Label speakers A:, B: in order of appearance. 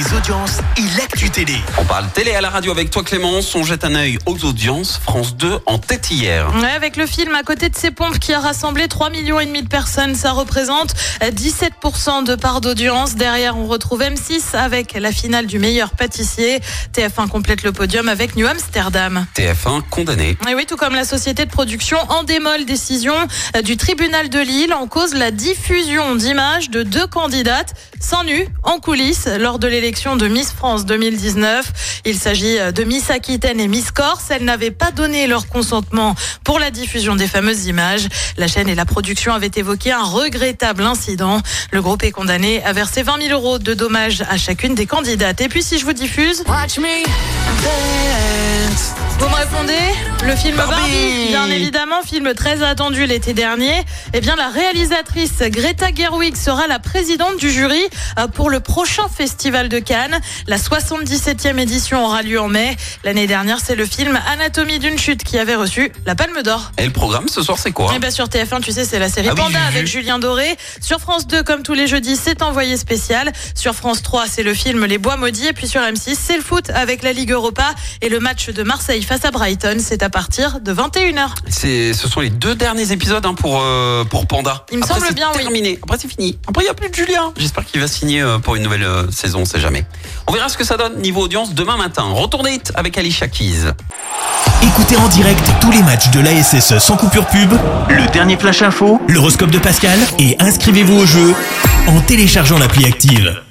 A: audiences et l'actu télé.
B: On parle télé à la radio avec toi Clémence, on jette un œil aux audiences. France 2 en tête hier.
C: Ouais, avec le film À côté de ces pompes qui a rassemblé 3 millions et demi de personnes, ça représente 17% de part d'audience. Derrière, on retrouve M6 avec la finale du meilleur pâtissier. TF1 complète le podium avec New Amsterdam.
B: TF1 condamné.
C: Et oui, tout comme la société de production Endemol, décision du tribunal de Lille en cause la diffusion d'images de deux candidates sans nu en coulisses lors de l'élection de Miss France 2019. Il s'agit de Miss Aquitaine et Miss Corse. Elles n'avaient pas donné leur consentement pour la diffusion des fameuses images. La chaîne et la production avaient évoqué un regrettable incident. Le groupe est condamné à verser 20 000 euros de dommages à chacune des candidates. Et puis si je vous diffuse... Vous me répondez? Le film
B: Barbie.
C: Barbie. bien évidemment, film très attendu l'été dernier. Eh bien, la réalisatrice Greta Gerwig sera la présidente du jury euh, pour le prochain festival de Cannes. La 77e édition aura lieu en mai. L'année dernière, c'est le film Anatomie d'une chute qui avait reçu la Palme d'Or.
B: Et le programme ce soir c'est quoi
C: Eh ben sur TF1, tu sais, c'est la série
B: Ah
C: Panda avec Julien Doré. Sur France 2, comme tous les jeudis, c'est envoyé spécial. Sur France 3, c'est le film Les Bois Maudits. Et puis sur M6, c'est le foot avec la Ligue Europa et le match de Marseille face à Brighton. C'est à partir de 21h.
B: C'est, ce sont les deux derniers épisodes hein, pour euh, pour Panda.
C: Il me
B: Après,
C: semble bien, oui.
B: terminé. Après c'est fini. Après il n'y a plus de Julien. J'espère qu'il va signer euh, pour une nouvelle euh, saison, on sait jamais. On verra ce que ça donne niveau audience demain matin. Retournez avec Alicia Keys.
A: Écoutez en direct tous les matchs de l'ASSE sans coupure pub, le dernier flash info, l'horoscope de Pascal et inscrivez-vous au jeu en téléchargeant l'appli active.